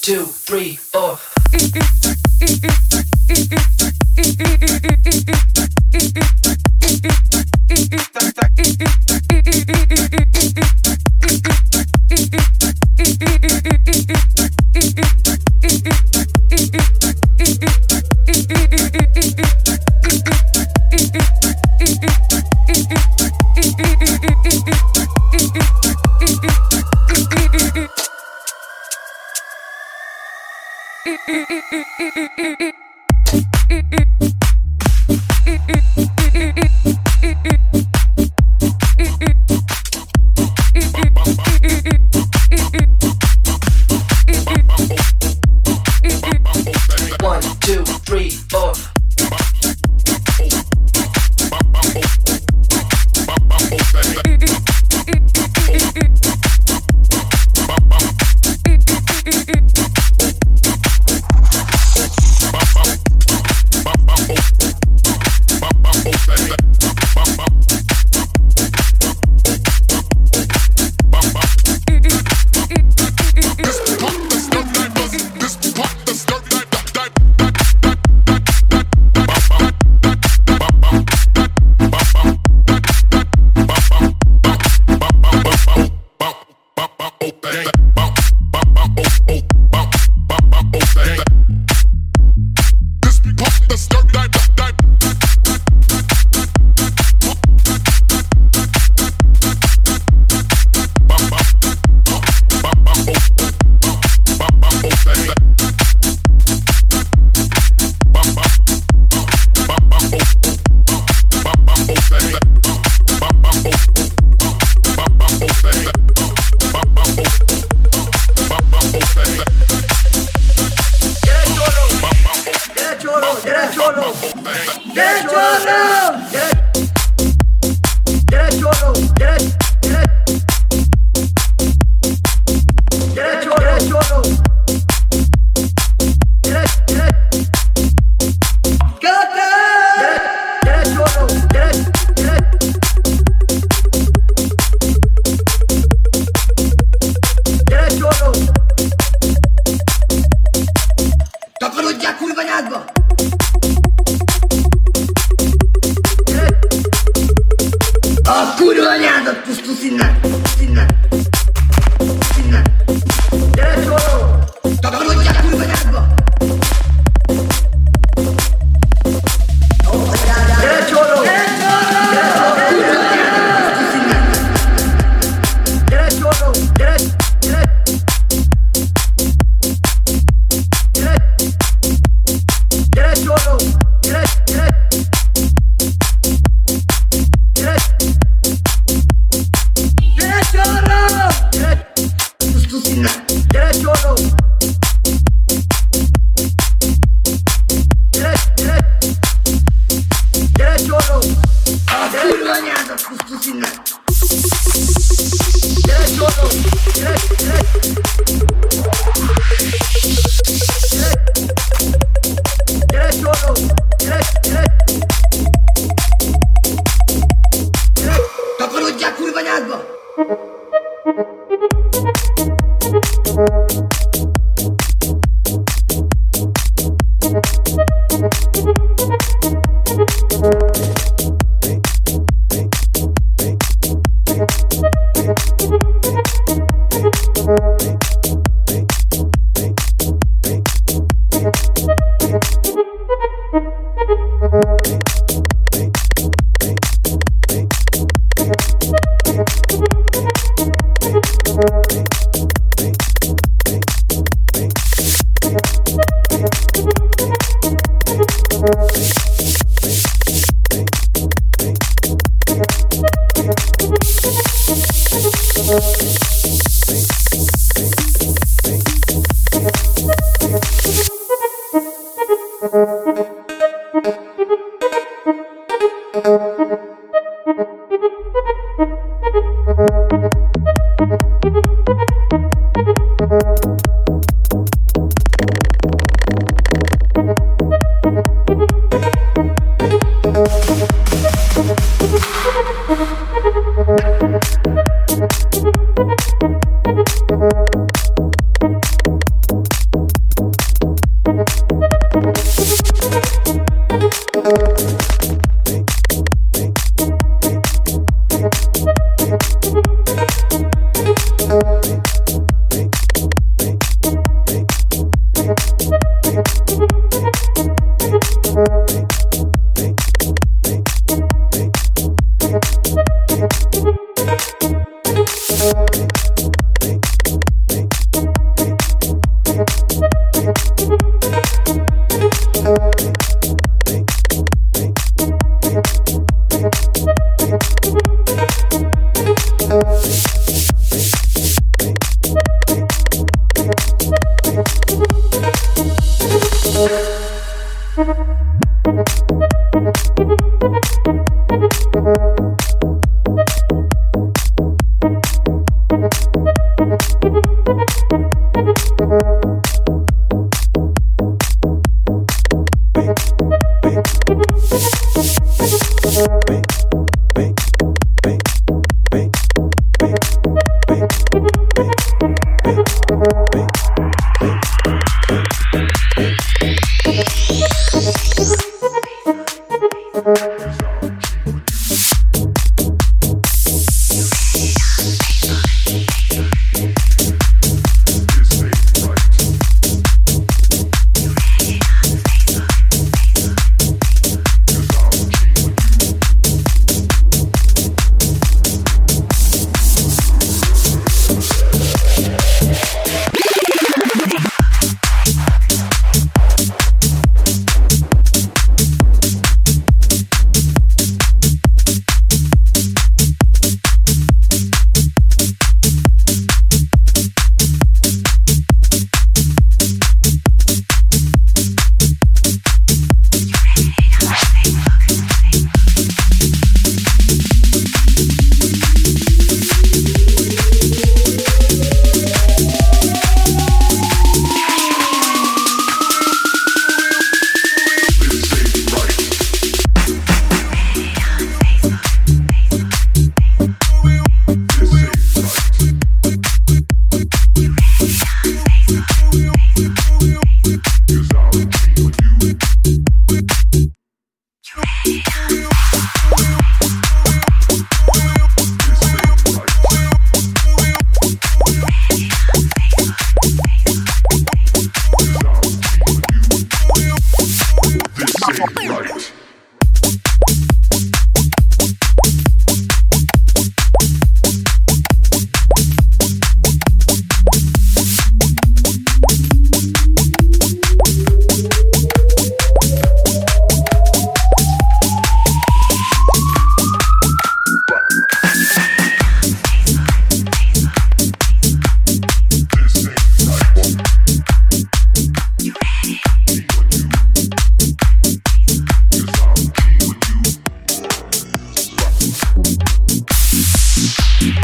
Two, three, four. Thank you. Baby. thank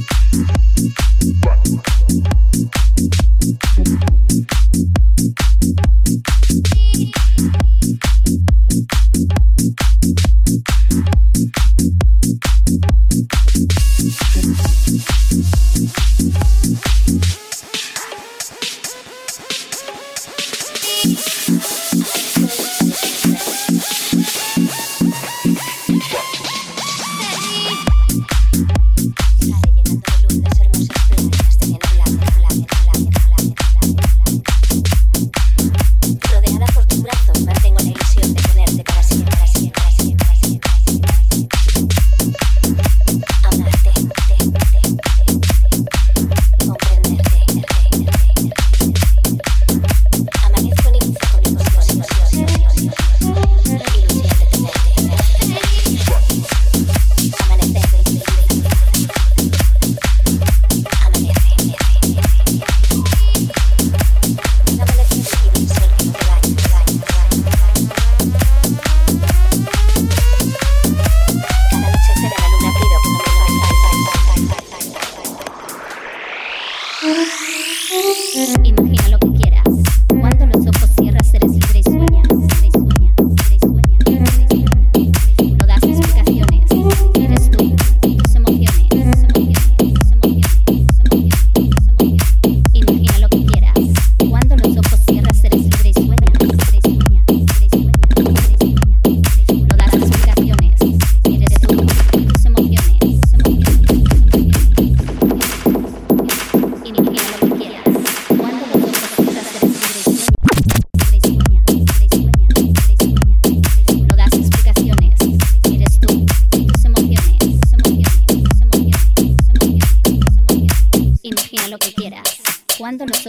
you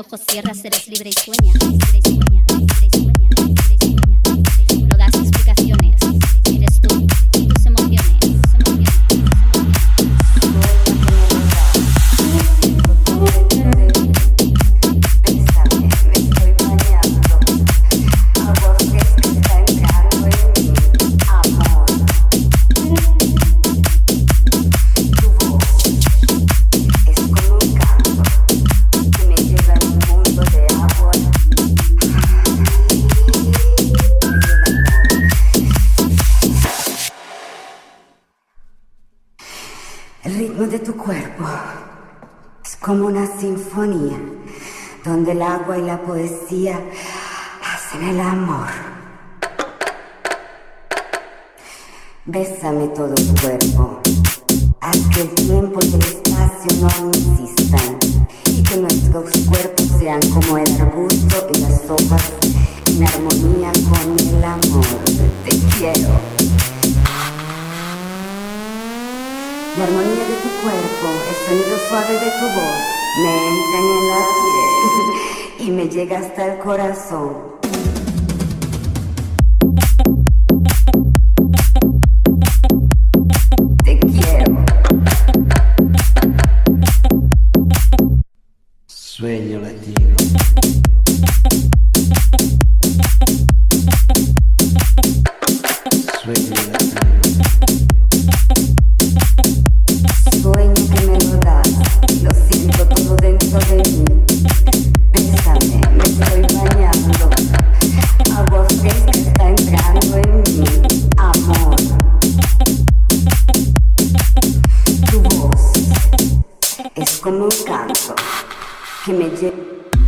ojos cierra, serás libre y sueña. Libre y sueña. Hacen el amor. Bésame todo tu cuerpo. Haz que el tiempo y el espacio no insistan. Y que nuestros cuerpos sean como el arbusto y las hojas en armonía con el amor. Te quiero. La armonía de tu cuerpo, el sonido suave de tu voz, me entran en la piel. y me llega hasta el corazón. Como